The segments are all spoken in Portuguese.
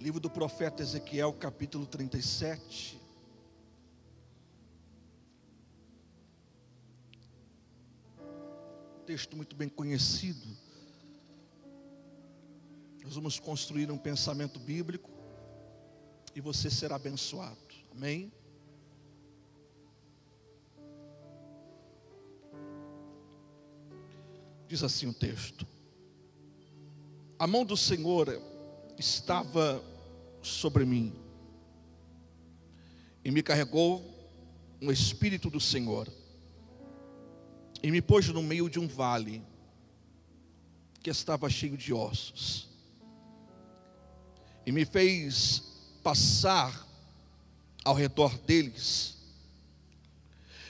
Livro do profeta Ezequiel, capítulo 37. Texto muito bem conhecido. Nós vamos construir um pensamento bíblico e você será abençoado. Amém? Diz assim o texto: A mão do Senhor estava sobre mim e me carregou um Espírito do Senhor e me pôs no meio de um vale que estava cheio de ossos e me fez passar ao redor deles.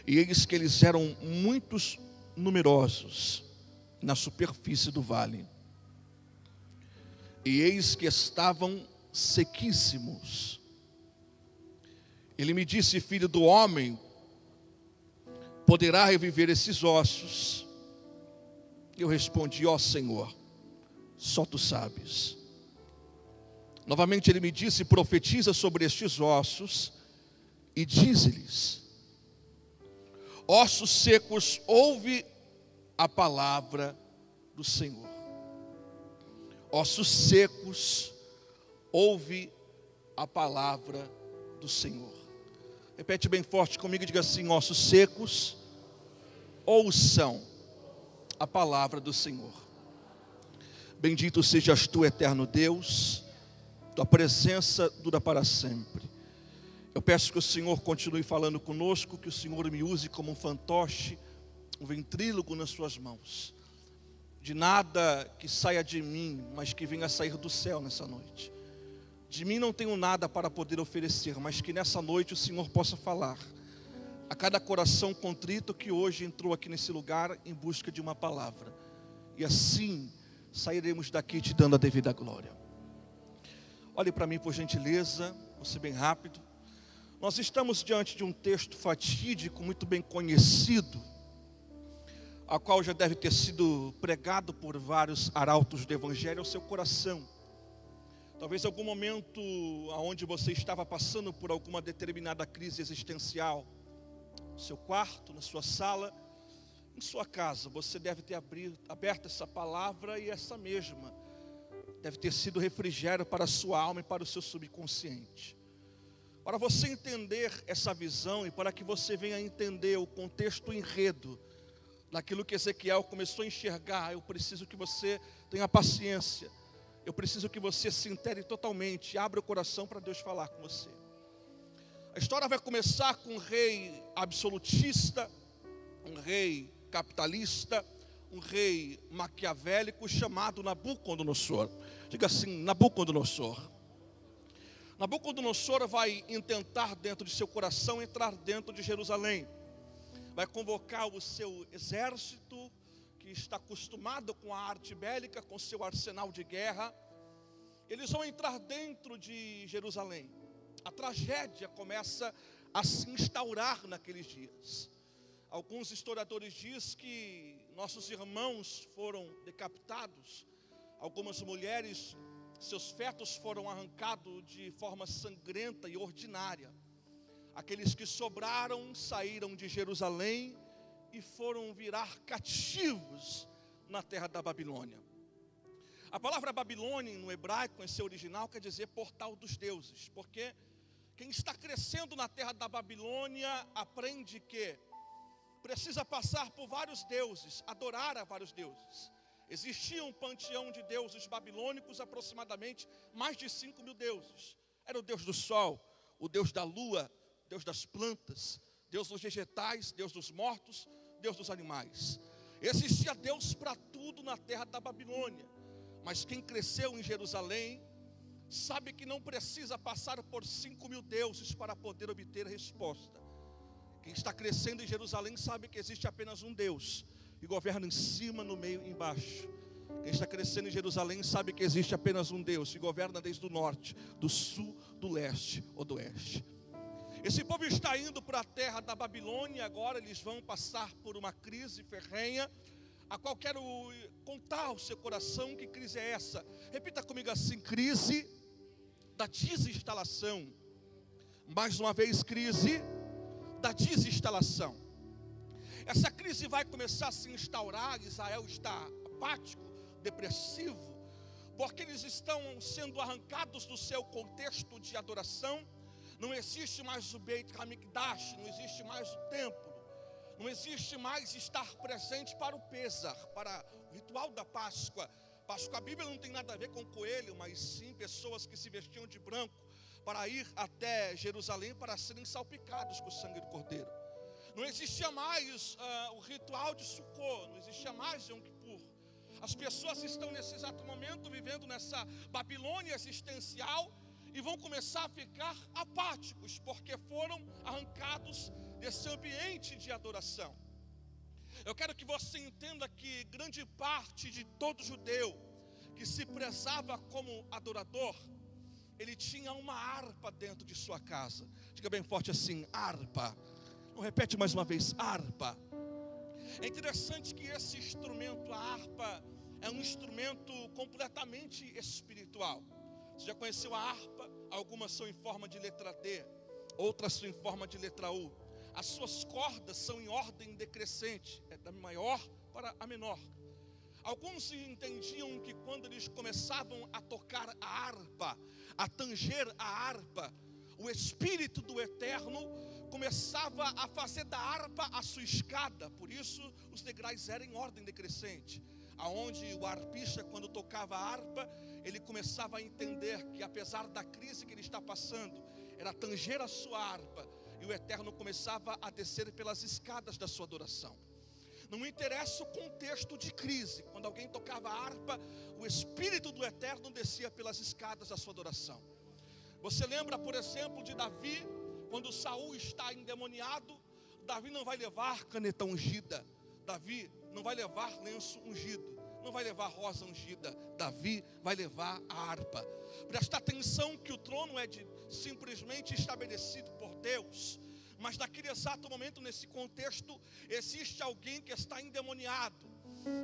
E eis que eles eram muitos numerosos na superfície do vale e eis que estavam sequíssimos. Ele me disse, filho do homem, poderá reviver esses ossos? Eu respondi, ó Senhor, só tu sabes. Novamente ele me disse, profetiza sobre estes ossos e diz-lhes: Ossos secos, ouve a palavra do Senhor ossos secos, ouve a palavra do Senhor. Repete bem forte comigo e diga assim: ossos secos, ouçam a palavra do Senhor. Bendito sejas tu, eterno Deus, tua presença dura para sempre. Eu peço que o Senhor continue falando conosco, que o Senhor me use como um fantoche, um ventrílogo nas suas mãos de nada que saia de mim, mas que venha sair do céu nessa noite. De mim não tenho nada para poder oferecer, mas que nessa noite o Senhor possa falar a cada coração contrito que hoje entrou aqui nesse lugar em busca de uma palavra. E assim sairemos daqui te dando a devida glória. Olhe para mim por gentileza, você bem rápido. Nós estamos diante de um texto fatídico, muito bem conhecido a qual já deve ter sido pregado por vários arautos do Evangelho ao seu coração. Talvez algum momento onde você estava passando por alguma determinada crise existencial, no seu quarto, na sua sala, em sua casa, você deve ter aberto essa palavra e essa mesma deve ter sido refrigério para a sua alma e para o seu subconsciente. Para você entender essa visão e para que você venha entender o contexto o enredo naquilo que Ezequiel começou a enxergar, eu preciso que você tenha paciência. Eu preciso que você se intere totalmente, abra o coração para Deus falar com você. A história vai começar com um rei absolutista, um rei capitalista, um rei maquiavélico chamado Nabucodonosor. Diga assim, Nabucodonosor. Nabucodonosor vai intentar dentro de seu coração entrar dentro de Jerusalém vai convocar o seu exército, que está acostumado com a arte bélica, com seu arsenal de guerra. Eles vão entrar dentro de Jerusalém. A tragédia começa a se instaurar naqueles dias. Alguns historiadores dizem que nossos irmãos foram decapitados, algumas mulheres, seus fetos foram arrancados de forma sangrenta e ordinária. Aqueles que sobraram saíram de Jerusalém e foram virar cativos na terra da Babilônia. A palavra Babilônia no hebraico, em seu original, quer dizer portal dos deuses, porque quem está crescendo na terra da Babilônia aprende que precisa passar por vários deuses, adorar a vários deuses. Existia um panteão de deuses babilônicos, aproximadamente mais de 5 mil deuses. Era o deus do sol, o deus da lua, Deus das plantas, Deus dos vegetais, Deus dos mortos, Deus dos animais. Existia Deus para tudo na terra da Babilônia. Mas quem cresceu em Jerusalém sabe que não precisa passar por cinco mil deuses para poder obter a resposta. Quem está crescendo em Jerusalém sabe que existe apenas um Deus e governa em cima, no meio e embaixo. Quem está crescendo em Jerusalém sabe que existe apenas um Deus e governa desde o norte, do sul, do leste ou do oeste. Esse povo está indo para a terra da Babilônia, agora eles vão passar por uma crise ferrenha, a qual quero contar ao seu coração que crise é essa. Repita comigo assim: crise da desinstalação. Mais uma vez, crise da desinstalação. Essa crise vai começar a se instaurar. Israel está apático, depressivo, porque eles estão sendo arrancados do seu contexto de adoração. Não existe mais o Beit Hamikdash, não existe mais o templo, não existe mais estar presente para o Pesar, para o ritual da Páscoa. Páscoa, a Bíblia não tem nada a ver com coelho, mas sim pessoas que se vestiam de branco para ir até Jerusalém para serem salpicados com o sangue do cordeiro. Não existia mais uh, o ritual de Sukkot, não existia mais Yom Kippur. As pessoas estão nesse exato momento vivendo nessa Babilônia existencial e vão começar a ficar apáticos, porque foram arrancados desse ambiente de adoração. Eu quero que você entenda que grande parte de todo judeu que se prezava como adorador, ele tinha uma harpa dentro de sua casa. Diga bem forte assim: harpa. Não repete mais uma vez: harpa. É interessante que esse instrumento, a harpa, é um instrumento completamente espiritual. Você já conheceu a harpa? Algumas são em forma de letra D, outras são em forma de letra U. As suas cordas são em ordem decrescente, é da maior para a menor. Alguns entendiam que quando eles começavam a tocar a harpa, a tanger a harpa, o Espírito do Eterno começava a fazer da harpa a sua escada, por isso os degraus eram em ordem decrescente. Aonde o arpista, quando tocava a harpa, ele começava a entender que apesar da crise que ele está passando, era tanger a sua harpa, e o Eterno começava a descer pelas escadas da sua adoração. Não interessa o contexto de crise. Quando alguém tocava a harpa, o Espírito do Eterno descia pelas escadas da sua adoração. Você lembra, por exemplo, de Davi, quando Saul está endemoniado, Davi não vai levar caneta ungida, Davi não vai levar lenço ungido, não vai levar rosa ungida, Davi vai levar a harpa. Presta atenção que o trono é de, simplesmente estabelecido por Deus mas naquele exato momento, nesse contexto, existe alguém que está endemoniado.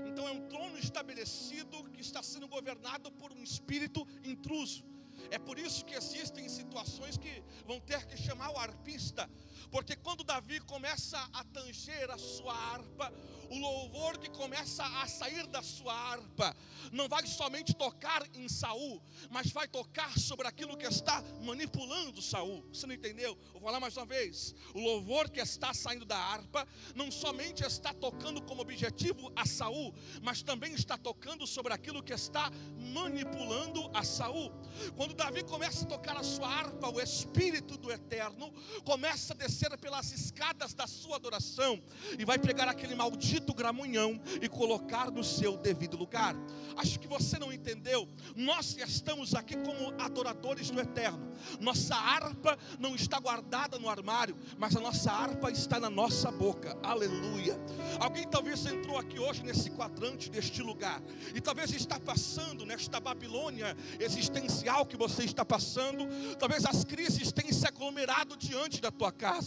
Então é um trono estabelecido que está sendo governado por um espírito intruso. É por isso que existem situações que vão ter que chamar o arpista, porque quando Davi começa a tanger a sua harpa, o louvor que começa a sair da sua harpa não vai somente tocar em Saul, mas vai tocar sobre aquilo que está manipulando Saul. Você não entendeu? Vou falar mais uma vez. O louvor que está saindo da harpa não somente está tocando como objetivo a Saul, mas também está tocando sobre aquilo que está manipulando a Saul. Quando Davi começa a tocar a sua harpa, o espírito do eterno começa a descer pelas escadas da sua adoração e vai pegar aquele maldito gramunhão e colocar no seu devido lugar. Acho que você não entendeu. Nós estamos aqui como adoradores do eterno. Nossa harpa não está guardada no armário, mas a nossa harpa está na nossa boca. Aleluia. Alguém talvez entrou aqui hoje nesse quadrante deste lugar e talvez está passando nesta Babilônia existencial que você está passando. Talvez as crises tenham se aglomerado diante da tua casa.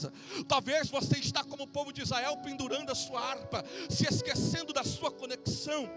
Talvez você está como o povo de Israel pendurando a sua harpa, se esquecendo da sua conexão.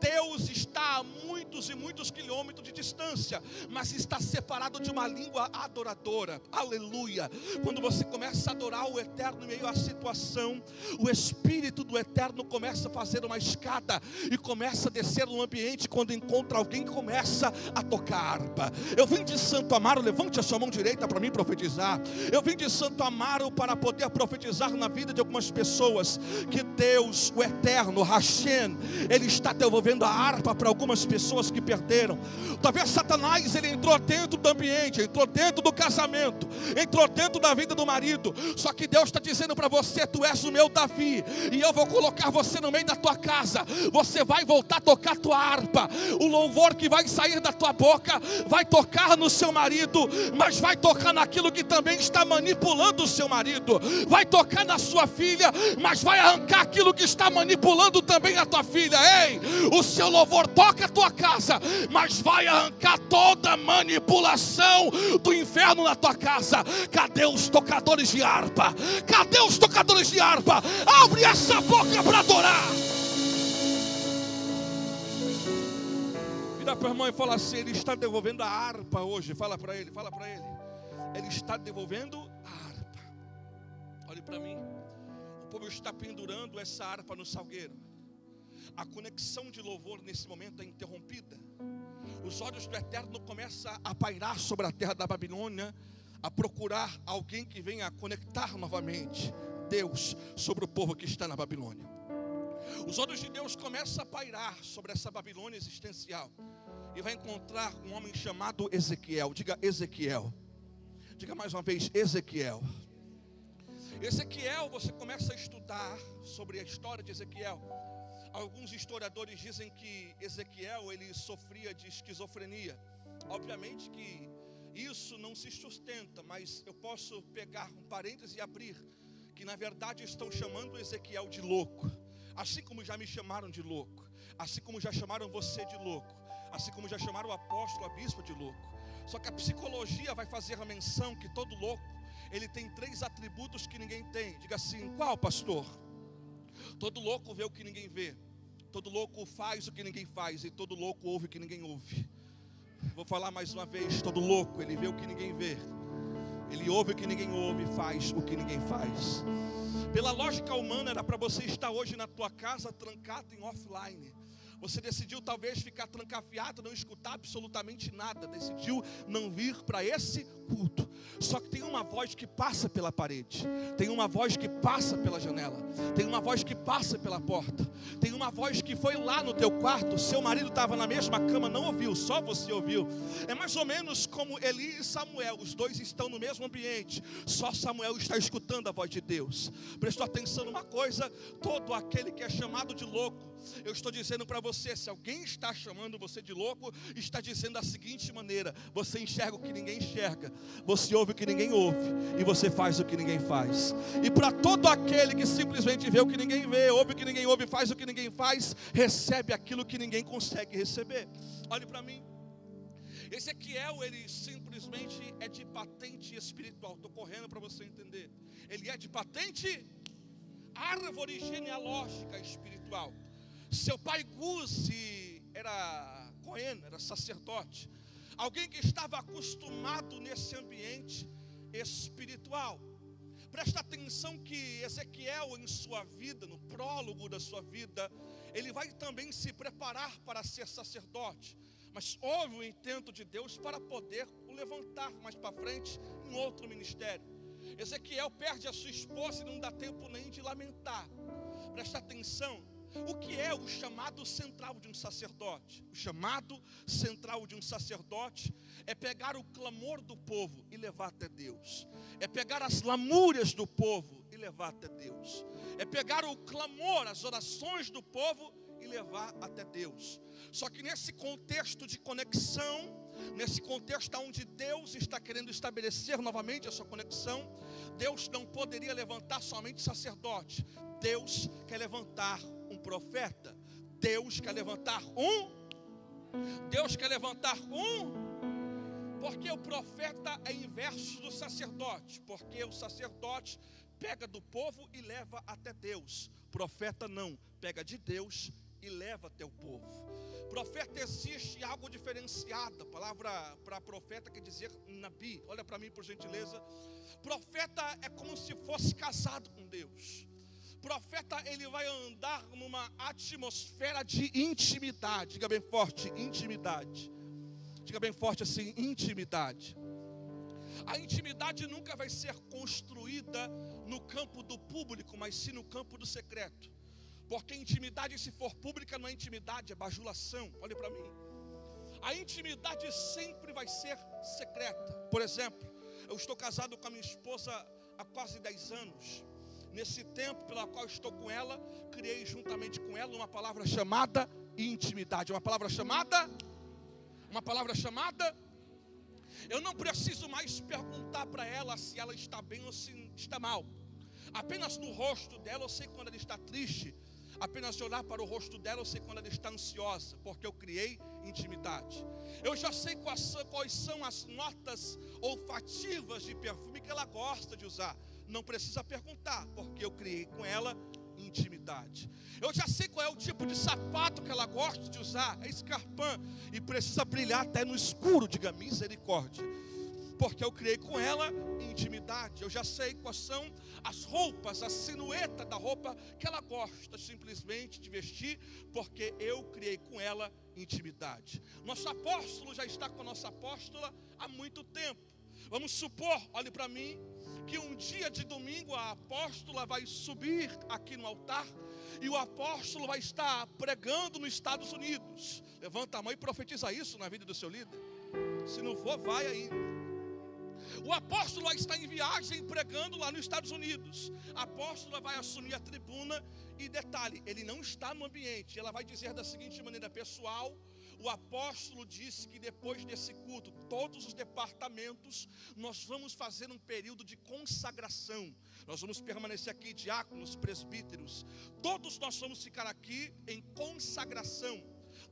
Deus está a muitos e muitos quilômetros de distância, mas está separado de uma língua adoradora. Aleluia. Quando você começa a adorar o eterno em meio à situação, o espírito do eterno começa a fazer uma escada e começa a descer no ambiente quando encontra alguém começa a tocar harpa. Eu vim de Santo Amaro, levante a sua mão direita para mim profetizar. Eu vim de Santo Amaro para poder profetizar na vida de algumas pessoas que Deus, o eterno, Hashem, ele está devolvendo a harpa para algumas pessoas que perderam. Talvez Satanás ele entrou dentro do ambiente, entrou dentro do casamento, entrou dentro da vida do marido. Só que Deus está dizendo para você: Tu és o meu Davi, e eu vou colocar você no meio da tua casa. Você vai voltar a tocar tua harpa. O louvor que vai sair da tua boca vai tocar no seu marido, mas vai tocar naquilo que também está manipulando o seu marido. Vai tocar na sua filha, mas vai arrancar aquilo que está manipulando também a tua filha. Ei, o seu louvor toca a tua casa, mas vai arrancar toda manipulação do inferno na tua casa. Cadê os tocadores de harpa? Cadê os tocadores de harpa? Abre essa boca para adorar. Vira para o irmão e fala assim: Ele está devolvendo a harpa hoje. Fala para ele, fala para ele. Ele está devolvendo a harpa. Para mim. O povo está pendurando essa harpa no salgueiro. A conexão de louvor nesse momento é interrompida. Os olhos do eterno começam a pairar sobre a terra da Babilônia, a procurar alguém que venha conectar novamente Deus sobre o povo que está na Babilônia. Os olhos de Deus começam a pairar sobre essa Babilônia existencial. E vai encontrar um homem chamado Ezequiel. Diga Ezequiel. Diga mais uma vez, Ezequiel. Ezequiel, você começa a estudar sobre a história de Ezequiel. Alguns historiadores dizem que Ezequiel ele sofria de esquizofrenia. Obviamente que isso não se sustenta, mas eu posso pegar um parêntese e abrir que na verdade estão chamando Ezequiel de louco. Assim como já me chamaram de louco, assim como já chamaram você de louco, assim como já chamaram o apóstolo, a bispo de louco. Só que a psicologia vai fazer a menção que todo louco, ele tem três atributos que ninguém tem. Diga assim: qual, pastor? Todo louco vê o que ninguém vê. Todo louco faz o que ninguém faz e todo louco ouve o que ninguém ouve. Vou falar mais uma vez, todo louco, ele vê o que ninguém vê. Ele ouve o que ninguém ouve, faz o que ninguém faz. Pela lógica humana, era para você estar hoje na tua casa trancado em offline. Você decidiu talvez ficar trancafiado, não escutar absolutamente nada. Decidiu não vir para esse culto. Só que tem uma voz que passa pela parede, tem uma voz que passa pela janela, tem uma voz que passa pela porta, tem uma voz que foi lá no teu quarto. Seu marido estava na mesma cama, não ouviu, só você ouviu. É mais ou menos como Eli e Samuel, os dois estão no mesmo ambiente, só Samuel está escutando a voz de Deus. Prestou atenção numa coisa: todo aquele que é chamado de louco, eu estou dizendo para você: se alguém está chamando você de louco, está dizendo da seguinte maneira: você enxerga o que ninguém enxerga, você ouve o que ninguém ouve, e você faz o que ninguém faz. E para todo aquele que simplesmente vê o que ninguém vê, ouve o que ninguém ouve, faz o que ninguém faz, recebe aquilo que ninguém consegue receber. Olhe para mim. Ezequiel, ele simplesmente é de patente espiritual. Estou correndo para você entender. Ele é de patente árvore genealógica espiritual. Seu pai Guzi era Cohen, era sacerdote. Alguém que estava acostumado nesse ambiente espiritual. Presta atenção que Ezequiel, em sua vida, no prólogo da sua vida, ele vai também se preparar para ser sacerdote. Mas houve o intento de Deus para poder o levantar mais para frente em outro ministério. Ezequiel perde a sua esposa e não dá tempo nem de lamentar. Presta atenção, o que é o chamado central de um sacerdote? O chamado central de um sacerdote é pegar o clamor do povo e levar até Deus, é pegar as lamúrias do povo e levar até Deus, é pegar o clamor, as orações do povo e levar até Deus. Só que nesse contexto de conexão, nesse contexto onde Deus está querendo estabelecer novamente a sua conexão, Deus não poderia levantar somente sacerdote, Deus quer levantar um profeta, Deus quer levantar um, Deus quer levantar um, porque o profeta é inverso do sacerdote, porque o sacerdote pega do povo e leva até Deus, profeta não, pega de Deus e leva até o povo. Profeta existe algo diferenciado, palavra para profeta quer dizer nabi. Olha para mim por gentileza. Profeta é como se fosse casado com Deus. Profeta ele vai andar numa atmosfera de intimidade. Diga bem forte, intimidade. Diga bem forte assim, intimidade. A intimidade nunca vai ser construída no campo do público, mas sim no campo do secreto. Porque intimidade, se for pública, não é intimidade, é bajulação. Olhe para mim. A intimidade sempre vai ser secreta. Por exemplo, eu estou casado com a minha esposa há quase 10 anos. Nesse tempo pela qual estou com ela, criei juntamente com ela uma palavra chamada intimidade. Uma palavra chamada? Uma palavra chamada? Eu não preciso mais perguntar para ela se ela está bem ou se está mal. Apenas no rosto dela eu sei quando ela está triste, Apenas olhar para o rosto dela, eu sei quando ela está ansiosa, porque eu criei intimidade. Eu já sei quais, quais são as notas olfativas de perfume que ela gosta de usar. Não precisa perguntar, porque eu criei com ela intimidade. Eu já sei qual é o tipo de sapato que ela gosta de usar, é escarpã, e precisa brilhar até no escuro, diga misericórdia. Porque eu criei com ela intimidade. Eu já sei quais são as roupas, a sinueta da roupa que ela gosta simplesmente de vestir, porque eu criei com ela intimidade. Nosso apóstolo já está com a nossa apóstola há muito tempo. Vamos supor, olhe para mim, que um dia de domingo a apóstola vai subir aqui no altar e o apóstolo vai estar pregando nos Estados Unidos. Levanta a mão e profetiza isso na vida do seu líder. Se não for, vai aí. O apóstolo estar em viagem pregando lá nos Estados Unidos. A apóstola vai assumir a tribuna e detalhe, ele não está no ambiente. Ela vai dizer da seguinte maneira: pessoal, o apóstolo disse que depois desse culto, todos os departamentos, nós vamos fazer um período de consagração. Nós vamos permanecer aqui, diáconos, presbíteros, todos nós vamos ficar aqui em consagração.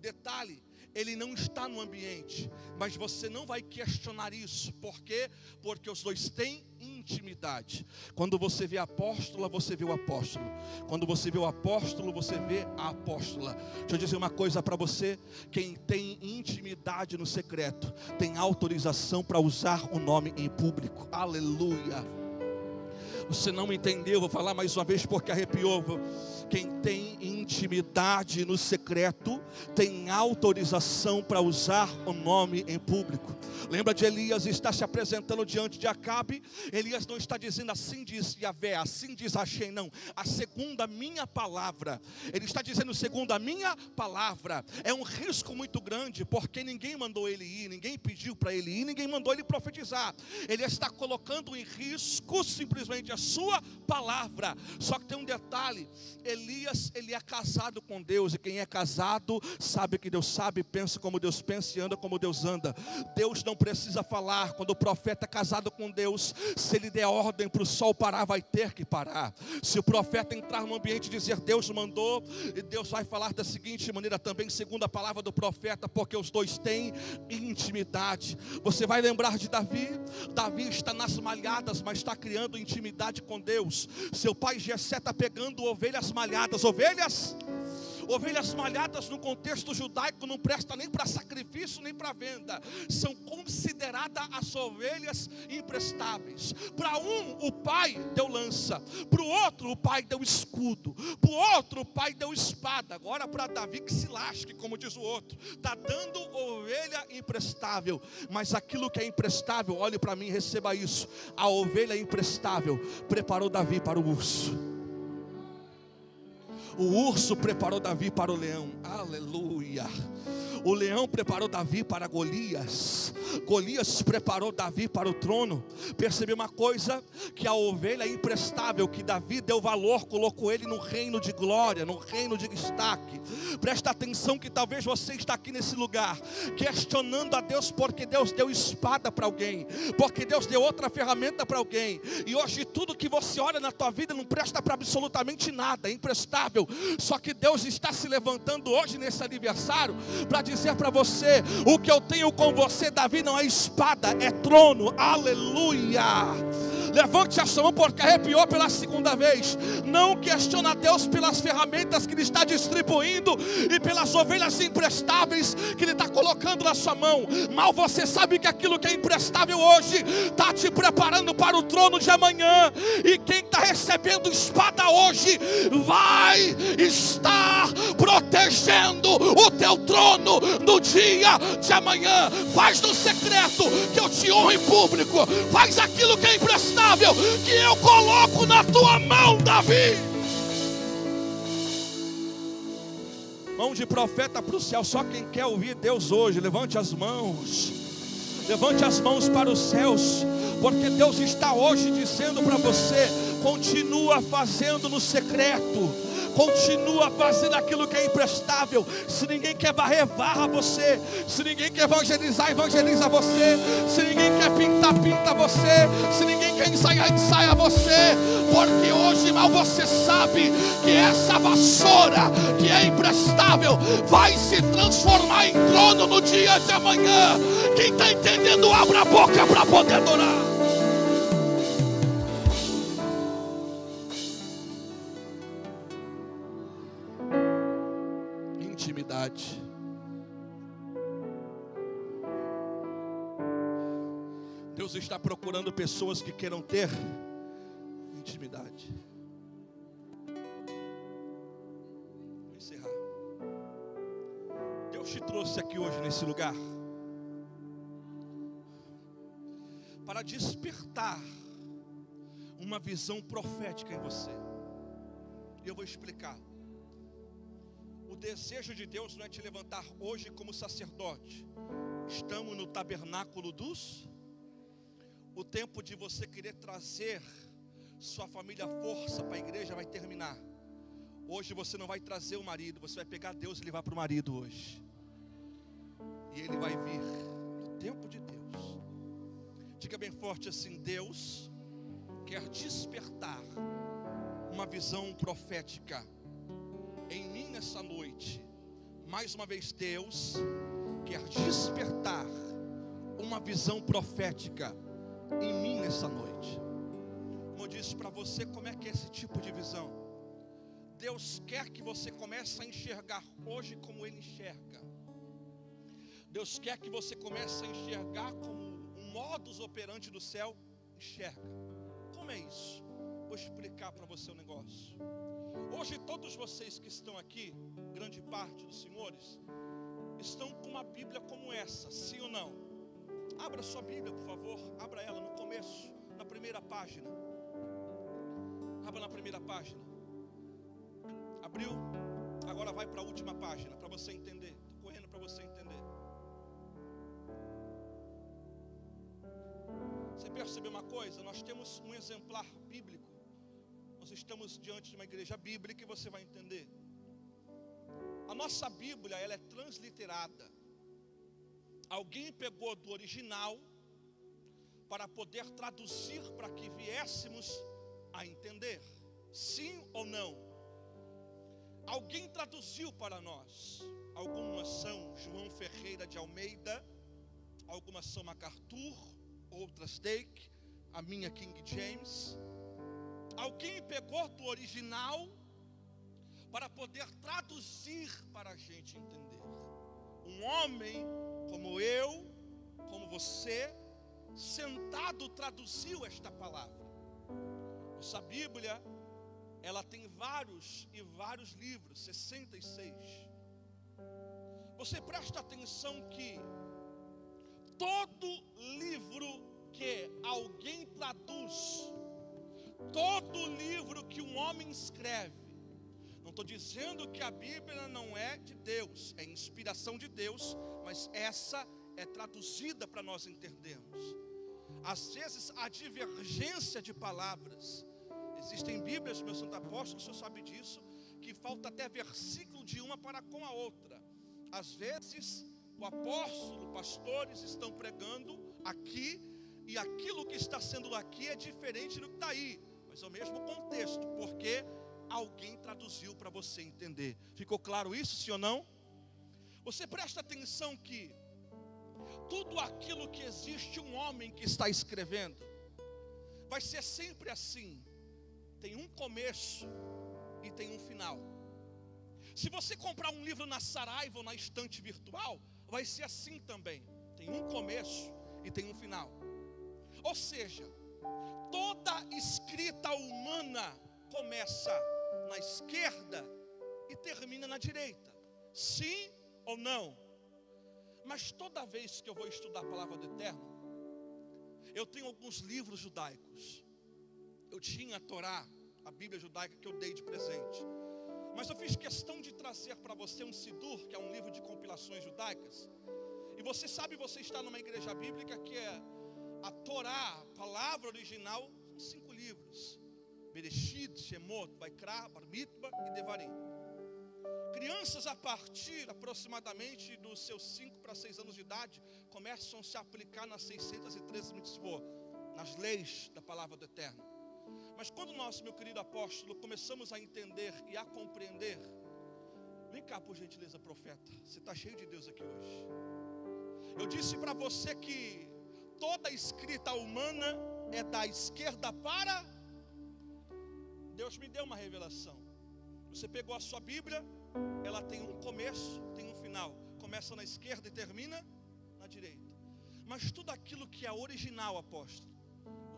Detalhe, ele não está no ambiente, mas você não vai questionar isso, por quê? Porque os dois têm intimidade. Quando você vê a apóstola, você vê o apóstolo. Quando você vê o apóstolo, você vê a apóstola. Deixa eu dizer uma coisa para você: quem tem intimidade no secreto, tem autorização para usar o nome em público. Aleluia. Você não entendeu, vou falar mais uma vez porque arrepiou. Quem tem intimidade no secreto tem autorização para usar o nome em público. Lembra de Elias está se apresentando diante de Acabe? Elias não está dizendo assim diz Yahvé, assim diz Hashem, não. A segunda minha palavra. Ele está dizendo segundo a minha palavra. É um risco muito grande, porque ninguém mandou ele ir, ninguém pediu para ele ir, ninguém mandou ele profetizar. Ele está colocando em risco simplesmente a sua palavra. Só que tem um detalhe: Elias, ele é casado com Deus, e quem é casado sabe que Deus sabe, pensa como Deus pensa e anda como Deus anda. Deus não precisa falar, quando o profeta é casado com Deus, se ele der ordem para o sol parar, vai ter que parar. Se o profeta entrar no ambiente e dizer Deus mandou, e Deus vai falar da seguinte maneira também, segundo a palavra do profeta, porque os dois têm intimidade. Você vai lembrar de Davi? Davi está nas malhadas, mas está criando intimidade com Deus. Seu pai Jessé está pegando ovelhas malhadas, ovelhas Ovelhas malhadas no contexto judaico não presta nem para sacrifício nem para venda. São consideradas as ovelhas imprestáveis. Para um, o pai deu lança. Para o outro, o pai deu escudo. Para o outro, o pai deu espada. Agora para Davi que se lasque, como diz o outro. Está dando ovelha imprestável. Mas aquilo que é imprestável, olhe para mim, receba isso. A ovelha imprestável preparou Davi para o urso. O urso preparou Davi para o leão. Aleluia. O leão preparou Davi para Golias. Golias preparou Davi para o trono. Percebi uma coisa: que a ovelha é imprestável, que Davi deu valor, colocou ele no reino de glória, no reino de destaque. Presta atenção que talvez você está aqui nesse lugar, questionando a Deus porque Deus deu espada para alguém, porque Deus deu outra ferramenta para alguém. E hoje tudo que você olha na tua vida não presta para absolutamente nada, é imprestável. Só que Deus está se levantando hoje nesse aniversário para dizer dizer para você: o que eu tenho com você, Davi, não é espada, é trono. Aleluia. Levante a sua mão porque arrepiou pela segunda vez. Não questiona Deus pelas ferramentas que Ele está distribuindo e pelas ovelhas imprestáveis que Ele está colocando na sua mão. Mal você sabe que aquilo que é imprestável hoje está te preparando para o trono de amanhã. E quem está recebendo espada hoje vai estar protegendo o teu trono no dia de amanhã. Faz no secreto que eu te honro em público. Faz aquilo que é que eu coloco na tua mão, Davi. Mão de profeta para o céu, só quem quer ouvir Deus hoje, levante as mãos, levante as mãos para os céus, porque Deus está hoje dizendo para você: continua fazendo no secreto Continua fazendo aquilo que é imprestável. Se ninguém quer varrer, varra você. Se ninguém quer evangelizar, evangeliza você. Se ninguém quer pintar, pinta você. Se ninguém quer ensaiar, ensaia você. Porque hoje mal você sabe que essa vassoura que é imprestável vai se transformar em trono no dia de amanhã. Quem está entendendo, abra a boca para poder adorar. intimidade. Deus está procurando pessoas que queiram ter intimidade. Vou encerrar. Deus te trouxe aqui hoje nesse lugar para despertar uma visão profética em você. E eu vou explicar. O desejo de Deus não é te levantar hoje como sacerdote. Estamos no tabernáculo dos. O tempo de você querer trazer sua família força para a igreja vai terminar. Hoje você não vai trazer o marido, você vai pegar Deus e levar para o marido hoje. E ele vai vir no tempo de Deus. Diga bem forte assim: Deus quer despertar uma visão profética em mim nessa noite. Mais uma vez, Deus quer despertar uma visão profética em mim nessa noite. Como eu disse para você, como é que é esse tipo de visão? Deus quer que você comece a enxergar hoje como Ele enxerga. Deus quer que você comece a enxergar como um modus operandi do céu enxerga. Como é isso? Vou explicar para você o um negócio. Hoje todos vocês que estão aqui, grande parte dos senhores, estão com uma Bíblia como essa, sim ou não? Abra sua Bíblia, por favor. Abra ela no começo, na primeira página. Abra na primeira página. Abriu? Agora vai para a última página para você entender. Estou correndo para você entender. Você percebeu uma coisa? Nós temos um exemplar bíblico. Nós estamos diante de uma igreja bíblica e você vai entender. A nossa Bíblia, ela é transliterada. Alguém pegou do original para poder traduzir para que viéssemos a entender. Sim ou não? Alguém traduziu para nós. Algumas são João Ferreira de Almeida, algumas são MacArthur, outras Take, a minha King James. Alguém pegou do original para poder traduzir para a gente entender. Um homem como eu, como você, sentado traduziu esta palavra. Nossa Bíblia, ela tem vários e vários livros, 66. Você presta atenção que todo livro que alguém traduz, todo livro que um homem escreve, não estou dizendo que a Bíblia não é de Deus, é inspiração de Deus, mas essa é traduzida para nós entendermos. Às vezes a divergência de palavras. Existem Bíblias, meu santo apóstolo, o senhor sabe disso, que falta até versículo de uma para com a outra. Às vezes o apóstolo, pastores estão pregando aqui e aquilo que está sendo aqui é diferente do que está aí, é o mesmo contexto, porque alguém traduziu para você entender. Ficou claro isso, sim ou não? Você presta atenção que tudo aquilo que existe um homem que está escrevendo vai ser sempre assim. Tem um começo e tem um final. Se você comprar um livro na Saraiva ou na estante virtual, vai ser assim também. Tem um começo e tem um final. Ou seja, toda escrita humana começa na esquerda e termina na direita. Sim ou não? Mas toda vez que eu vou estudar a palavra do Eterno, eu tenho alguns livros judaicos. Eu tinha a Torá, a Bíblia judaica que eu dei de presente. Mas eu fiz questão de trazer para você um Sidur, que é um livro de compilações judaicas. E você sabe, você está numa igreja bíblica que é a Torá, a palavra original, são cinco livros. Bereshit, Shemot, Vaikra, Bar Mitba e Devarim. Crianças a partir aproximadamente dos seus 5 para 6 anos de idade começam a se aplicar nas 613 mitzvot, nas leis da palavra do Eterno. Mas quando nós, meu querido apóstolo, começamos a entender e a compreender, vem cá por gentileza, profeta, você está cheio de Deus aqui hoje. Eu disse para você que toda escrita humana é da esquerda para Deus me deu uma revelação. Você pegou a sua Bíblia, ela tem um começo, tem um final. Começa na esquerda e termina na direita. Mas tudo aquilo que é original, apóstolo,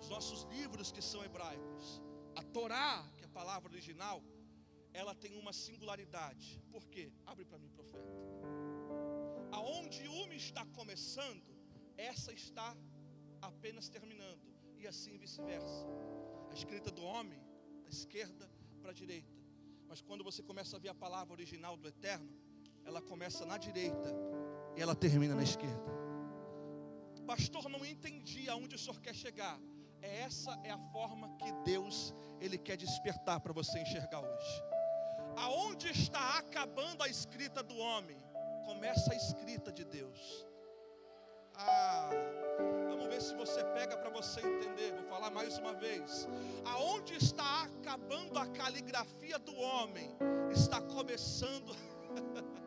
os nossos livros que são hebraicos, a Torá, que é a palavra original, ela tem uma singularidade. Por quê? Abre para mim, profeta. Aonde uma está começando, essa está apenas terminando, e assim vice-versa. A escrita do homem, da esquerda para a direita. Mas quando você começa a ver a palavra original do eterno, ela começa na direita e ela termina na esquerda. Pastor, não entendi aonde o senhor quer chegar. É essa é a forma que Deus ele quer despertar para você enxergar hoje. Aonde está acabando a escrita do homem, começa a escrita de Deus. Ah, ver se você pega para você entender. Vou falar mais uma vez. Aonde está acabando a caligrafia do homem, está começando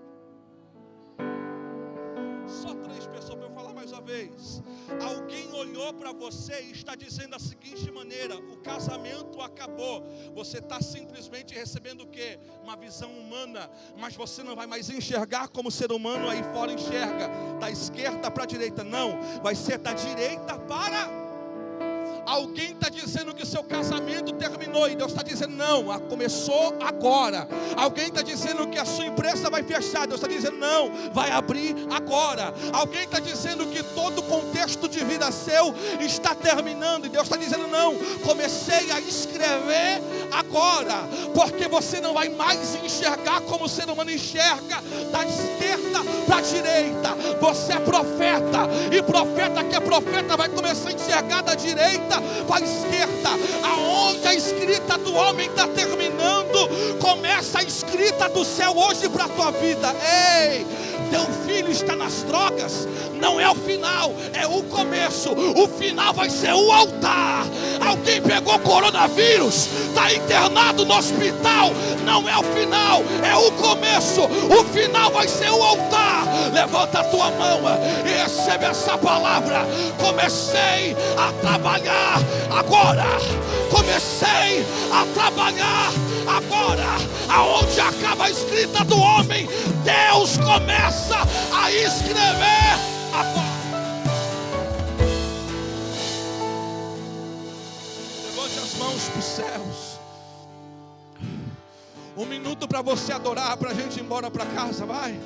Só três pessoas para mais uma vez. Alguém olhou para você e está dizendo da seguinte maneira: o casamento acabou. Você está simplesmente recebendo o que? Uma visão humana, mas você não vai mais enxergar como ser humano aí fora enxerga, da esquerda para a direita. Não, vai ser da direita para Alguém está dizendo que o seu casamento terminou e Deus está dizendo não, começou agora. Alguém está dizendo que a sua empresa vai fechar, Deus está dizendo não, vai abrir agora. Alguém está dizendo que todo o contexto de vida seu está terminando e Deus está dizendo não, comecei a escrever agora, porque você não vai mais enxergar como o ser humano enxerga da esquerda para a direita. Você é profeta e profeta que é profeta vai começar a enxergar da direita direita para a esquerda. Aonde a escrita do homem está terminando, começa a escrita do céu hoje para a tua vida. Ei! Teu filho está nas drogas, não é o final, é o começo. O final vai ser o altar. Alguém pegou coronavírus, está internado no hospital, não é o final, é o começo. O final vai ser o altar. Levanta a tua mão e recebe essa palavra. Comecei a trabalhar agora. Comecei a trabalhar agora. Aonde acaba a escrita do homem, Deus começa a escrever agora. Levante as mãos para os céus. Um minuto para você adorar, para a gente ir embora para casa, vai.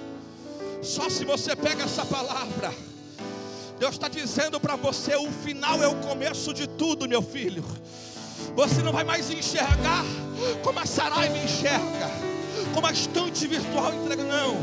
Só se você pega essa palavra. Deus está dizendo para você: o final é o começo de tudo, meu filho. Você não vai mais enxergar como a Sarai me enxerga, como a estante virtual entrega, não.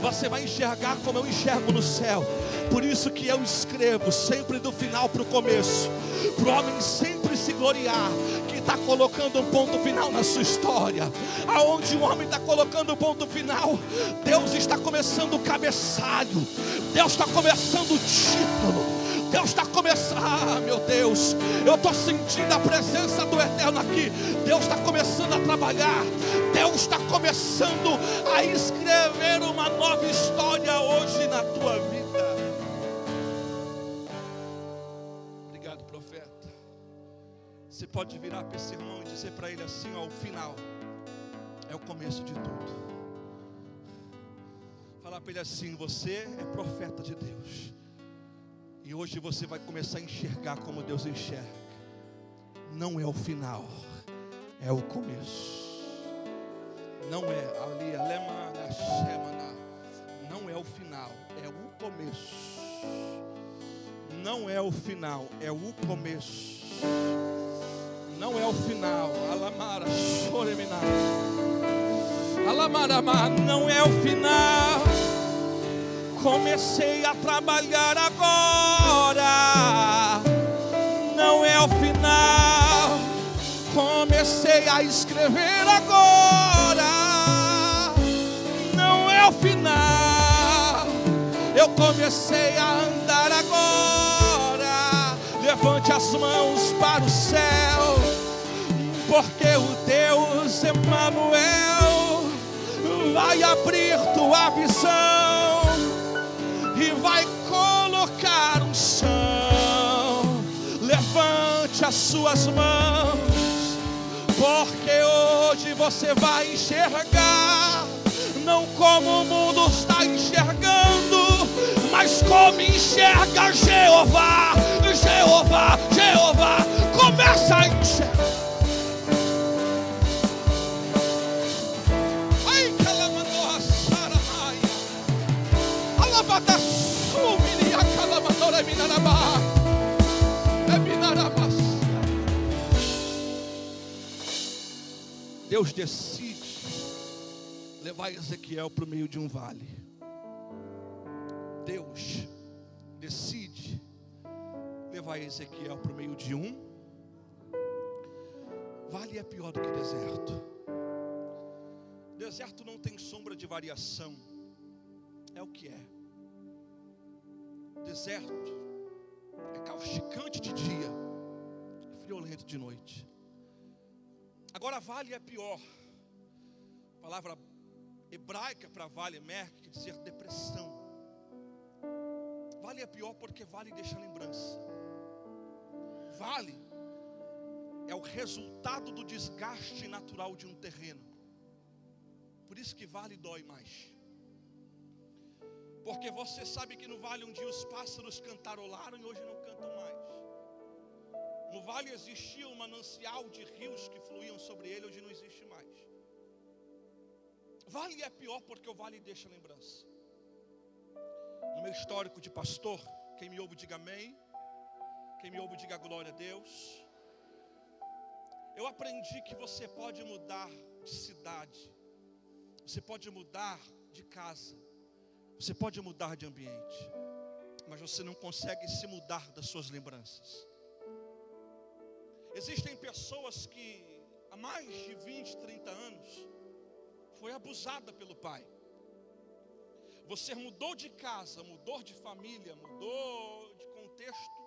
Você vai enxergar como eu enxergo no céu. Por isso que eu escrevo sempre do final para o começo, para o homem sempre se gloriar, que está colocando um ponto final na sua história. Aonde o homem está colocando um ponto final, Deus está começando o cabeçalho, Deus está começando o título. Deus está começando, ah, meu Deus, eu estou sentindo a presença do Eterno aqui. Deus está começando a trabalhar, Deus está começando a escrever uma nova história hoje na tua vida. Obrigado, profeta. Você pode virar para esse irmão e dizer para ele assim: ó, o final é o começo de tudo. Falar para ele assim: você é profeta de Deus. E hoje você vai começar a enxergar como Deus enxerga. Não é o final, é o começo. Não é ali, não é o final, é o começo. Não é o final, é o começo. Não é o final. Alamara, não é o final comecei a trabalhar agora. Não é o final. Comecei a escrever agora. Não é o final. Eu comecei a andar agora. Levante as mãos para o céu, porque o Deus Emanuel vai abrir tua visão e vai as suas mãos, porque hoje você vai enxergar, não como o mundo está enxergando, mais como enxerga Jeová, Jeová, Jeová. Começa a enxergar. Calamandora saramaia. Deus decide levar Ezequiel para o meio de um vale. Deus decide levar Ezequiel para o meio de um vale é pior do que deserto. Deserto não tem sombra de variação. É o que é. Deserto é causticante de dia, friolento de noite. Agora vale é pior. A palavra hebraica para vale, mer, quer dizer depressão. Vale é pior porque vale deixa lembrança. Vale é o resultado do desgaste natural de um terreno. Por isso que vale dói mais. Porque você sabe que no vale um dia os pássaros cantarolaram e hoje não cantam mais. No vale existia um manancial de rios que fluíam sobre ele, hoje não existe mais. Vale é pior porque o vale deixa lembrança. No meu histórico de pastor, quem me ouve diga amém. Quem me ouve diga glória a Deus. Eu aprendi que você pode mudar de cidade. Você pode mudar de casa. Você pode mudar de ambiente. Mas você não consegue se mudar das suas lembranças. Existem pessoas que há mais de 20, 30 anos foi abusada pelo pai. Você mudou de casa, mudou de família, mudou de contexto,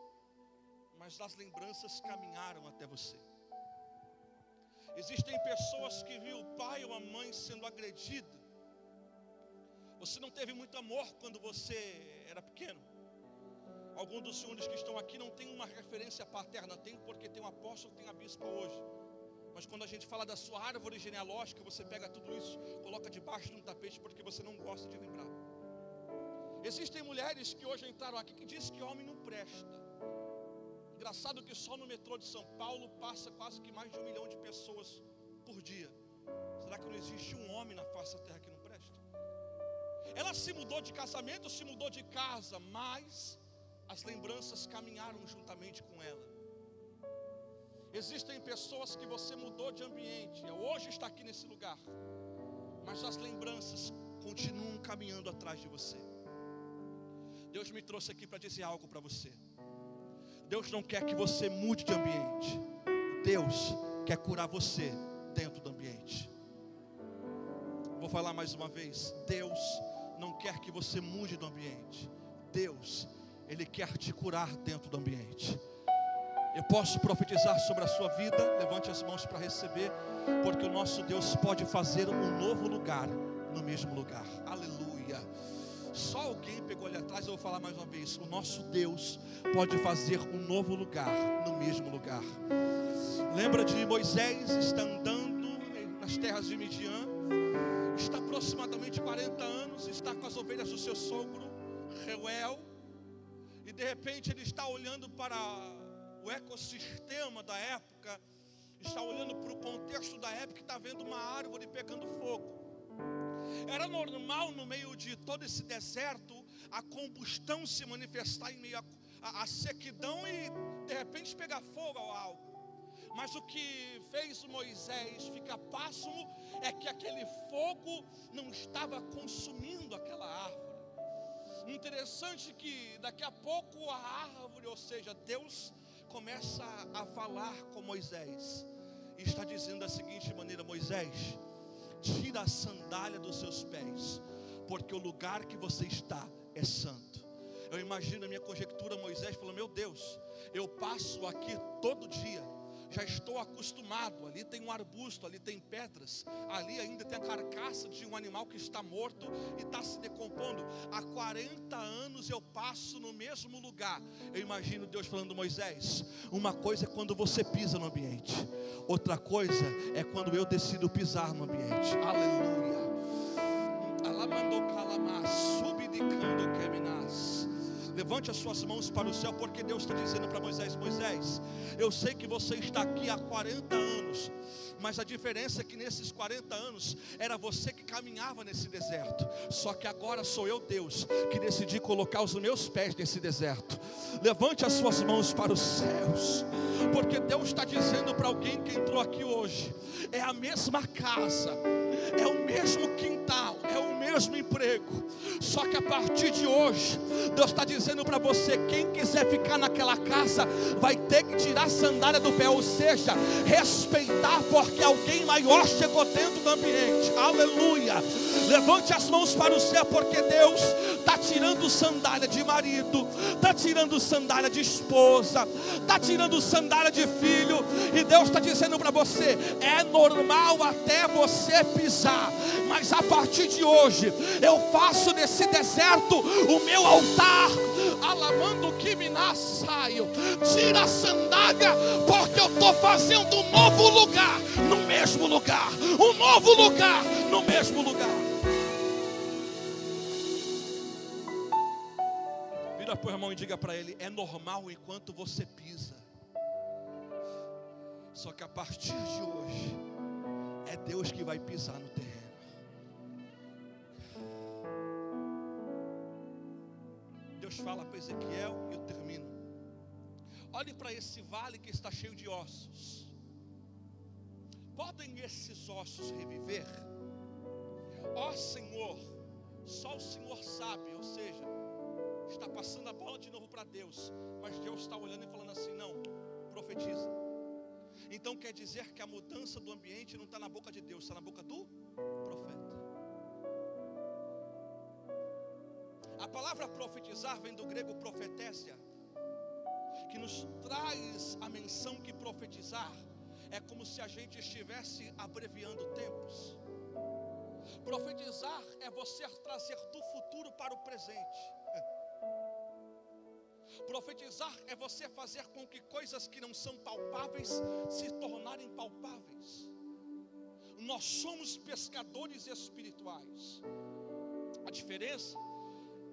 mas as lembranças caminharam até você. Existem pessoas que viu o pai ou a mãe sendo agredida. Você não teve muito amor quando você era pequeno. Alguns dos senhores que estão aqui não tem uma referência paterna, tem porque tem um apóstolo, tem a bispa hoje. Mas quando a gente fala da sua árvore genealógica, você pega tudo isso, coloca debaixo de um tapete porque você não gosta de lembrar. Existem mulheres que hoje entraram aqui que dizem que homem não presta. Engraçado que só no metrô de São Paulo passa quase que mais de um milhão de pessoas por dia. Será que não existe um homem na face da terra que não presta? Ela se mudou de casamento, se mudou de casa, mas as lembranças caminharam juntamente com ela. Existem pessoas que você mudou de ambiente, hoje está aqui nesse lugar, mas as lembranças continuam caminhando atrás de você. Deus me trouxe aqui para dizer algo para você. Deus não quer que você mude de ambiente. Deus quer curar você dentro do ambiente. Vou falar mais uma vez. Deus não quer que você mude do ambiente. Deus, Ele quer te curar dentro do ambiente. Eu posso profetizar sobre a sua vida. Levante as mãos para receber, porque o nosso Deus pode fazer um novo lugar no mesmo lugar. Aleluia. Só alguém pegou ali atrás, eu vou falar mais uma vez. O nosso Deus pode fazer um novo lugar no mesmo lugar. Lembra de Moisés está andando nas terras de Midian, está aproximadamente 40 anos, está com as ovelhas do seu sogro, Reuel, de repente ele está olhando para o ecossistema da época, está olhando para o contexto da época e está vendo uma árvore pegando fogo. Era normal no meio de todo esse deserto a combustão se manifestar em meio à sequidão e de repente pegar fogo ao algo. Mas o que fez Moisés ficar pasmo é que aquele fogo não estava consumindo aquela árvore. Interessante que daqui a pouco a árvore, ou seja, Deus começa a falar com Moisés e está dizendo da seguinte maneira: Moisés, tira a sandália dos seus pés, porque o lugar que você está é santo. Eu imagino a minha conjectura, Moisés falou: Meu Deus, eu passo aqui todo dia já estou acostumado. Ali tem um arbusto, ali tem pedras, ali ainda tem a carcaça de um animal que está morto e está se decompondo. Há 40 anos eu passo no mesmo lugar. Eu imagino Deus falando, Moisés: uma coisa é quando você pisa no ambiente, outra coisa é quando eu decido pisar no ambiente. Aleluia. Alamando calama, subdicando queminas. Levante as suas mãos para o céu, porque Deus está dizendo para Moisés: Moisés, eu sei que você está aqui há 40 anos, mas a diferença é que nesses 40 anos era você que caminhava nesse deserto. Só que agora sou eu, Deus, que decidi colocar os meus pés nesse deserto. Levante as suas mãos para os céus, porque Deus está dizendo para alguém que entrou aqui hoje: é a mesma casa, é o mesmo quintal, é o mesmo emprego. Só que a partir de hoje, Deus está dizendo para você: quem quiser ficar naquela casa, vai ter que tirar a sandália do pé, ou seja, respeitar, porque alguém maior chegou dentro do ambiente. Aleluia. Levante as mãos para o céu, porque Deus está tirando sandália de marido, está tirando sandália de esposa, está tirando sandália de filho, e Deus está dizendo para você: é normal até você pisar, mas a partir de hoje, eu faço desse deserto o meu altar, alamando que me saio, tira a sandália, porque eu estou fazendo um novo lugar no mesmo lugar, um novo lugar no mesmo lugar. Vira para o irmão e diga para ele: é normal enquanto você pisa. Só que a partir de hoje, é Deus que vai pisar no terreno. Fala para Ezequiel e eu termino. Olhe para esse vale que está cheio de ossos. Podem esses ossos reviver? Ó Senhor, só o Senhor sabe, ou seja, está passando a bola de novo para Deus, mas Deus está olhando e falando assim: não, profetiza. Então quer dizer que a mudança do ambiente não está na boca de Deus, está na boca do palavra profetizar vem do grego profetésia, que nos traz a menção que profetizar é como se a gente estivesse abreviando tempos. Profetizar é você trazer do futuro para o presente. Profetizar é você fazer com que coisas que não são palpáveis se tornarem palpáveis. Nós somos pescadores espirituais. A diferença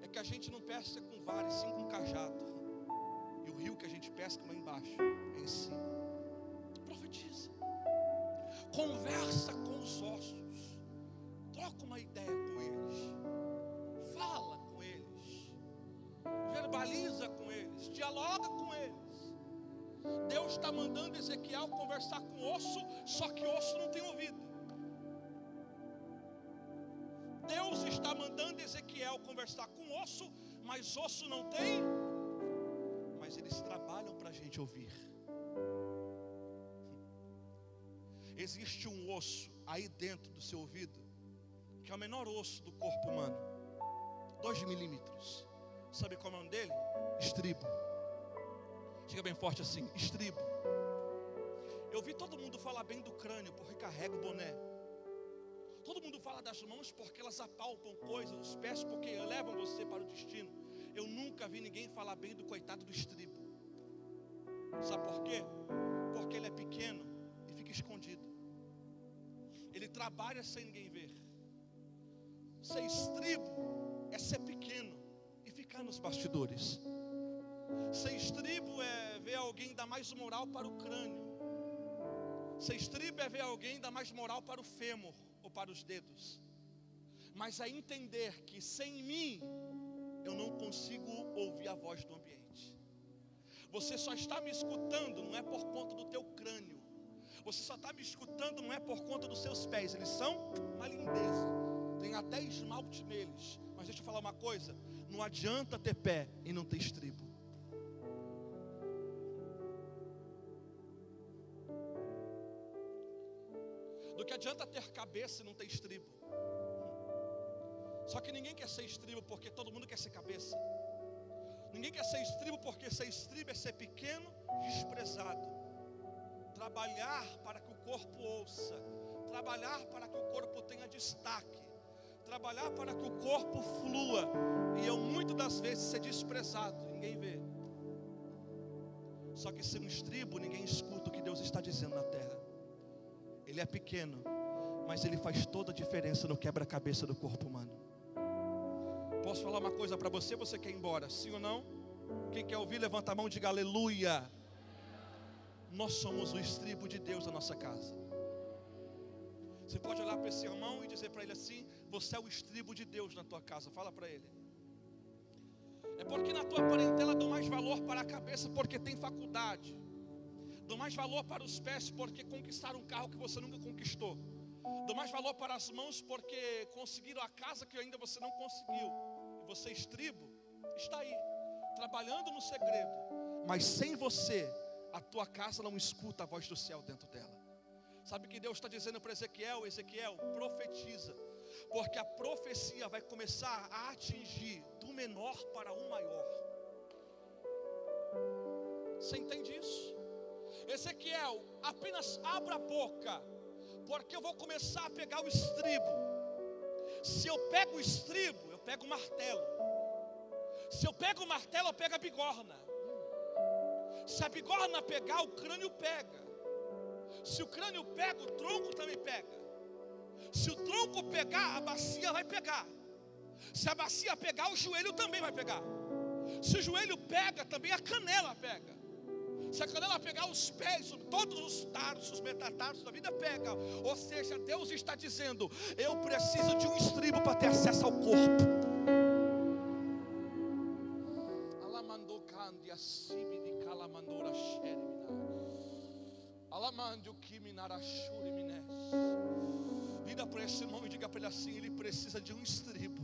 é que a gente não pesca com vara, sim com cajado. E o rio que a gente pesca lá embaixo, é em cima. Profetiza. Conversa com os ossos. Troca uma ideia com eles. Fala com eles. Verbaliza com eles. Dialoga com eles. Deus está mandando Ezequiel conversar com osso, só que osso não tem ouvido. Mandando Ezequiel conversar com osso, mas osso não tem. Mas eles trabalham para a gente ouvir. Existe um osso aí dentro do seu ouvido, que é o menor osso do corpo humano, dois milímetros. Sabe qual é o nome dele? Estribo. Diga bem forte assim: estribo. Eu vi todo mundo falar bem do crânio, porque carrega o boné. Todo mundo fala das mãos porque elas apalpam coisas, os pés porque levam você para o destino. Eu nunca vi ninguém falar bem do coitado do estribo. Sabe por quê? Porque ele é pequeno e fica escondido. Ele trabalha sem ninguém ver. Ser estribo é ser pequeno e ficar nos bastidores. Ser estribo é ver alguém dar mais moral para o crânio. Ser estribo é ver alguém dar mais moral para o fêmur para os dedos. Mas é entender que sem mim eu não consigo ouvir a voz do ambiente. Você só está me escutando, não é por conta do teu crânio. Você só está me escutando, não é por conta dos seus pés. Eles são uma lindeza. Tem até esmalte neles. Mas deixa eu falar uma coisa: não adianta ter pé e não ter estribo. Adianta ter cabeça e não ter estribo. Só que ninguém quer ser estribo porque todo mundo quer ser cabeça. Ninguém quer ser estribo porque ser estribo é ser pequeno, desprezado. Trabalhar para que o corpo ouça, trabalhar para que o corpo tenha destaque, trabalhar para que o corpo flua. E eu muitas das vezes ser desprezado, ninguém vê. Só que ser um estribo, ninguém escuta o que Deus está dizendo na terra. Ele é pequeno, mas ele faz toda a diferença no quebra-cabeça do corpo humano. Posso falar uma coisa para você? Você quer ir embora? Sim ou não? Quem quer ouvir, levanta a mão e diga aleluia. Nós somos o estribo de Deus na nossa casa. Você pode olhar para esse irmão e dizer para ele assim: Você é o estribo de Deus na tua casa. Fala para ele. É porque na tua parentela dou mais valor para a cabeça porque tem faculdade. Dou mais valor para os pés porque conquistaram um carro que você nunca conquistou. Dou mais valor para as mãos porque conseguiram a casa que ainda você não conseguiu. E você, estribo, está aí, trabalhando no segredo. Mas sem você, a tua casa não escuta a voz do céu dentro dela. Sabe que Deus está dizendo para Ezequiel? Ezequiel, profetiza porque a profecia vai começar a atingir do menor para o maior. Você entende isso? Ezequiel, apenas abra a boca, porque eu vou começar a pegar o estribo. Se eu pego o estribo, eu pego o martelo. Se eu pego o martelo, eu pego a bigorna. Se a bigorna pegar, o crânio pega. Se o crânio pega, o tronco também pega. Se o tronco pegar, a bacia vai pegar. Se a bacia pegar, o joelho também vai pegar. Se o joelho pega, também a canela pega. Se a canela pegar os pés, todos os tarsos, os metatarsos da vida pega. Ou seja, Deus está dizendo: eu preciso de um estribo para ter acesso ao corpo. Vira para esse irmão e diga para ele assim: ele precisa de um estribo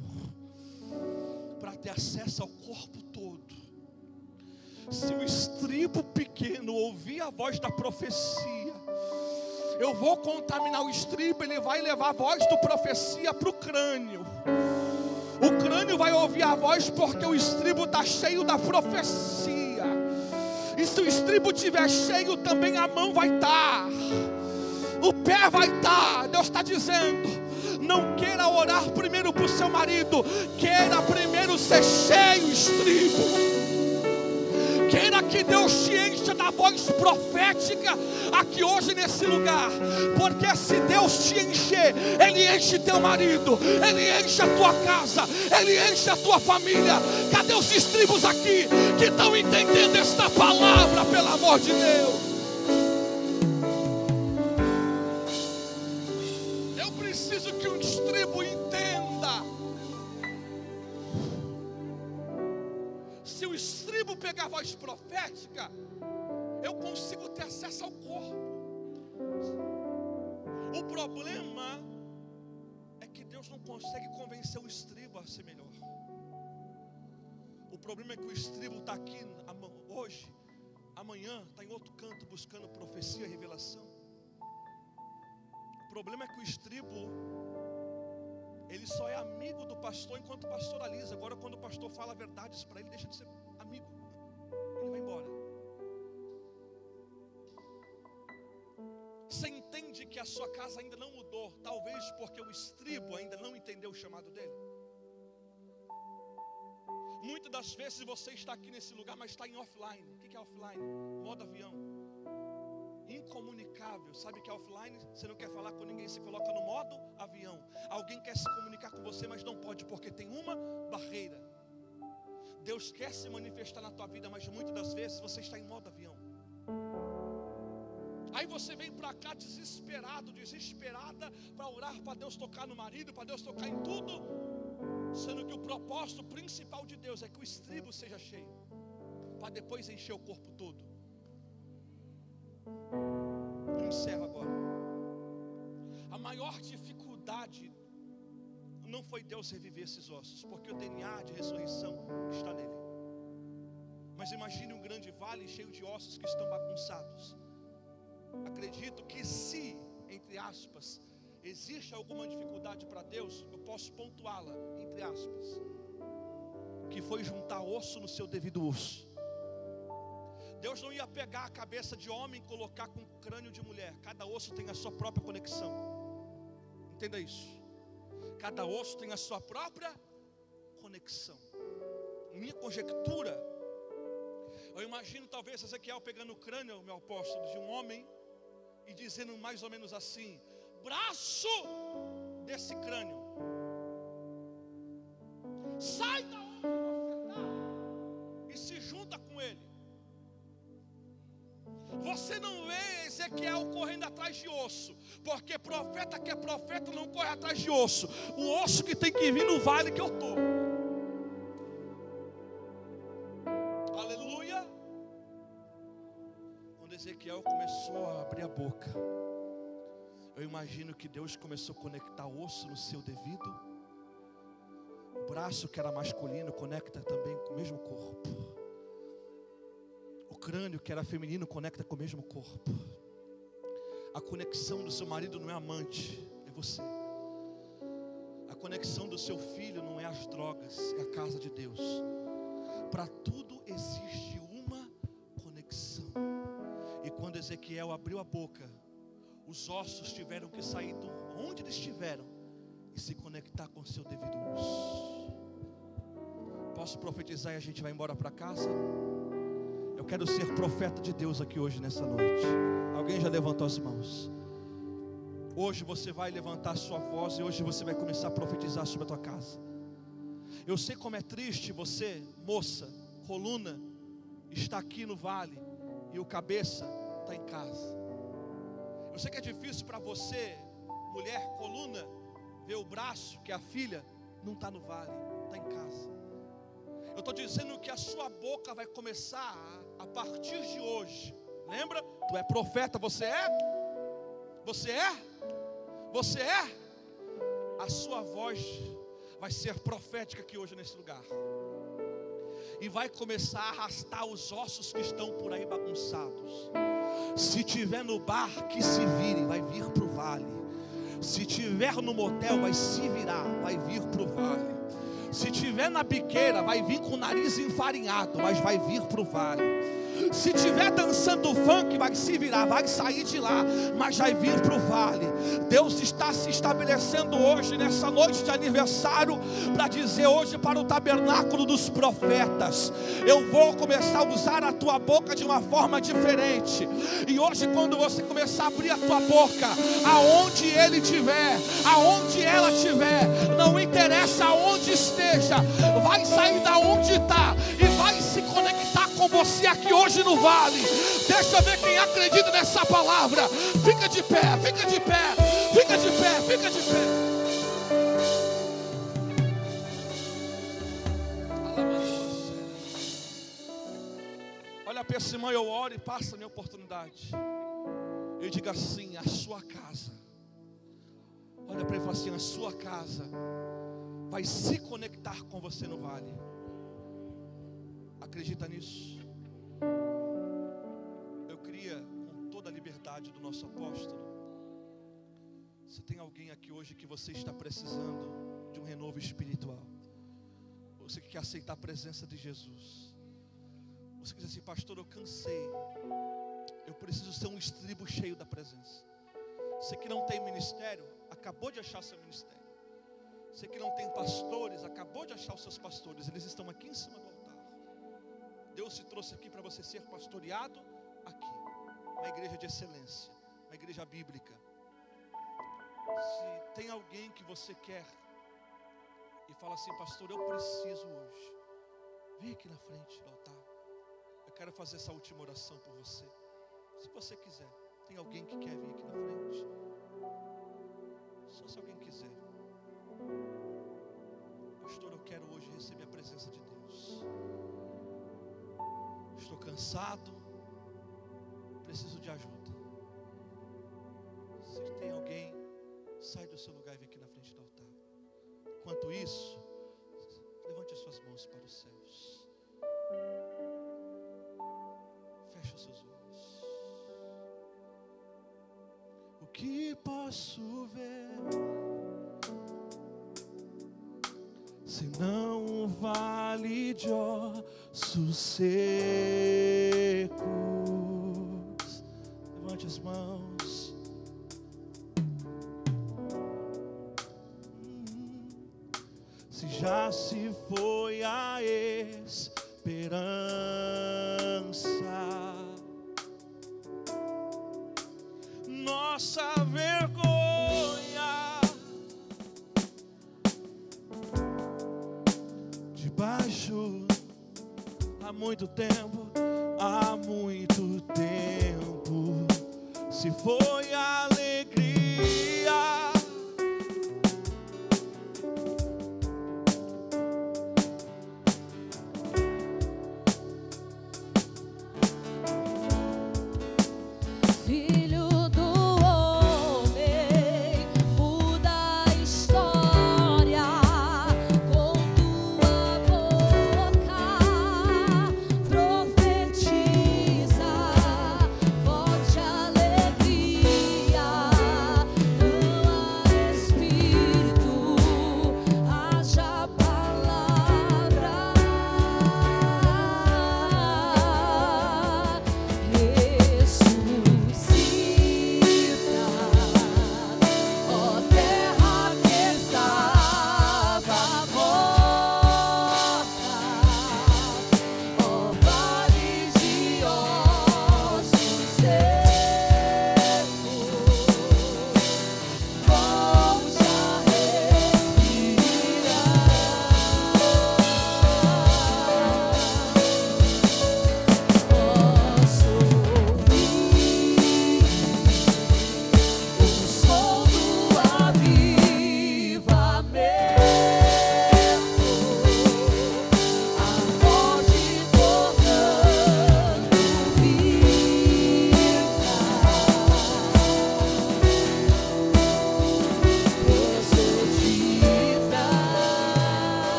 para ter acesso ao corpo todo. Se o estribo pequeno ouvir a voz da profecia, eu vou contaminar o estribo, ele vai levar a voz do profecia para o crânio. O crânio vai ouvir a voz porque o estribo está cheio da profecia. E se o estribo estiver cheio, também a mão vai estar. Tá o pé vai estar. Deus está dizendo: não queira orar primeiro para o seu marido, queira primeiro ser cheio, estribo. Queira que Deus te encha da voz profética aqui hoje nesse lugar, porque se Deus te encher, Ele enche teu marido, Ele enche a tua casa, Ele enche a tua família. Cadê os estribos aqui que estão entendendo esta palavra, pelo amor de Deus? Pegar a voz profética, eu consigo ter acesso ao corpo. O problema é que Deus não consegue convencer o estribo a ser melhor. O problema é que o estribo está aqui hoje, amanhã está em outro canto buscando profecia e revelação. O problema é que o estribo ele só é amigo do pastor enquanto pastoraliza. Agora, quando o pastor fala verdades para ele, deixa de ser a sua casa ainda não mudou, talvez porque o estribo ainda não entendeu o chamado dele? Muitas das vezes você está aqui nesse lugar, mas está em offline. O que é offline? Modo avião. Incomunicável. Sabe que é offline? Você não quer falar com ninguém, se coloca no modo avião. Alguém quer se comunicar com você, mas não pode, porque tem uma barreira. Deus quer se manifestar na tua vida, mas muitas das vezes você está em modo avião. Aí você vem para cá desesperado, desesperada, para orar para Deus tocar no marido, para Deus tocar em tudo, sendo que o propósito principal de Deus é que o estribo seja cheio, para depois encher o corpo todo. Eu encerro agora. A maior dificuldade não foi Deus reviver esses ossos, porque o DNA de ressurreição está nele. Mas imagine um grande vale cheio de ossos que estão bagunçados. Acredito que se, entre aspas, existe alguma dificuldade para Deus, eu posso pontuá-la, entre aspas, que foi juntar osso no seu devido osso. Deus não ia pegar a cabeça de homem e colocar com o crânio de mulher. Cada osso tem a sua própria conexão. Entenda isso. Cada osso tem a sua própria conexão. Minha conjectura, eu imagino talvez Ezequiel pegando o crânio, meu apóstolo, de um homem e dizendo mais ou menos assim: braço desse crânio, sai da onde você está e se junta com ele. Você não vê Ezequiel correndo atrás de osso, porque profeta que é profeta não corre atrás de osso. O osso que tem que vir no vale que eu estou. Abrir a boca, eu imagino que Deus começou a conectar osso no seu devido. O braço que era masculino conecta também com o mesmo corpo crânio que era feminino conecta com o mesmo corpo. A conexão do seu marido não é amante, é você. A conexão do seu filho não é as drogas, é a casa de Deus. Para tudo existe quando Ezequiel abriu a boca, os ossos tiveram que sair de onde eles estiveram e se conectar com o seu devido uso. Posso profetizar e a gente vai embora para casa? Eu quero ser profeta de Deus aqui hoje nessa noite. Alguém já levantou as mãos? Hoje você vai levantar sua voz e hoje você vai começar a profetizar sobre a tua casa. Eu sei como é triste você, moça, coluna, está aqui no vale e o cabeça está em casa. Eu sei que é difícil para você, mulher, coluna, ver o braço, que a filha, não está no vale, está em casa. Eu estou dizendo que a sua boca vai começar a partir de hoje. Lembra? Tu é profeta, você é? Você é? Você é? A sua voz vai ser profética aqui hoje nesse lugar. E vai começar a arrastar os ossos que estão por aí bagunçados. Se tiver no bar, que se vire, vai vir para o vale. Se tiver no motel, vai se virar, vai vir para o vale. Se tiver na biqueira, vai vir com o nariz enfarinhado, mas vai vir para o vale. Se tiver dançando funk, vai se virar, vai sair de lá, mas vai vir para o vale. Deus está se estabelecendo hoje, nessa noite de aniversário, para dizer hoje para o tabernáculo dos profetas: Eu vou começar a usar a tua boca de uma forma diferente. E hoje, quando você começar a abrir a tua boca, aonde ele estiver, aonde ela estiver, não interessa aonde esteja, vai sair da onde está você aqui hoje no vale. Deixa ver quem acredita nessa palavra. Fica de pé, fica de pé, fica de pé, fica de pé. Olha para esse irmão, eu oro e passa a minha oportunidade. Eu digo assim: a sua casa. Olha para ele e fala assim: a sua casa vai se conectar com você no vale. Acredita nisso? Eu queria, com toda a liberdade do nosso apóstolo, se tem alguém aqui hoje que você está precisando de um renovo espiritual, você que quer aceitar a presença de Jesus, você que diz assim, pastor, eu cansei, eu preciso ser um estribo cheio da presença. Você que não tem ministério, acabou de achar seu ministério. Você que não tem pastores, acabou de achar os seus pastores, eles estão aqui em cima altar. Deus te trouxe aqui para você ser pastoreado aqui, uma igreja de excelência, uma igreja bíblica. Se tem alguém que você quer e fala assim, pastor, eu preciso hoje, vem aqui na frente do altar. Eu quero fazer essa última oração por você. Se você quiser, tem alguém que quer vir aqui na frente? Só se alguém quiser. Pastor, eu quero hoje receber a presença de Deus. Estou cansado, preciso de ajuda. Se tem alguém, sai do seu lugar e vem aqui na frente do altar. Enquanto isso, levante as suas mãos para os céus. Feche os seus olhos. O que posso ver? senão vale de ossos secos. Levante as mãos. Se já se foi a esperança, muito tempo, há muito tempo se foi.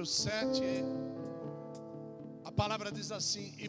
número 7, a palavra diz assim: E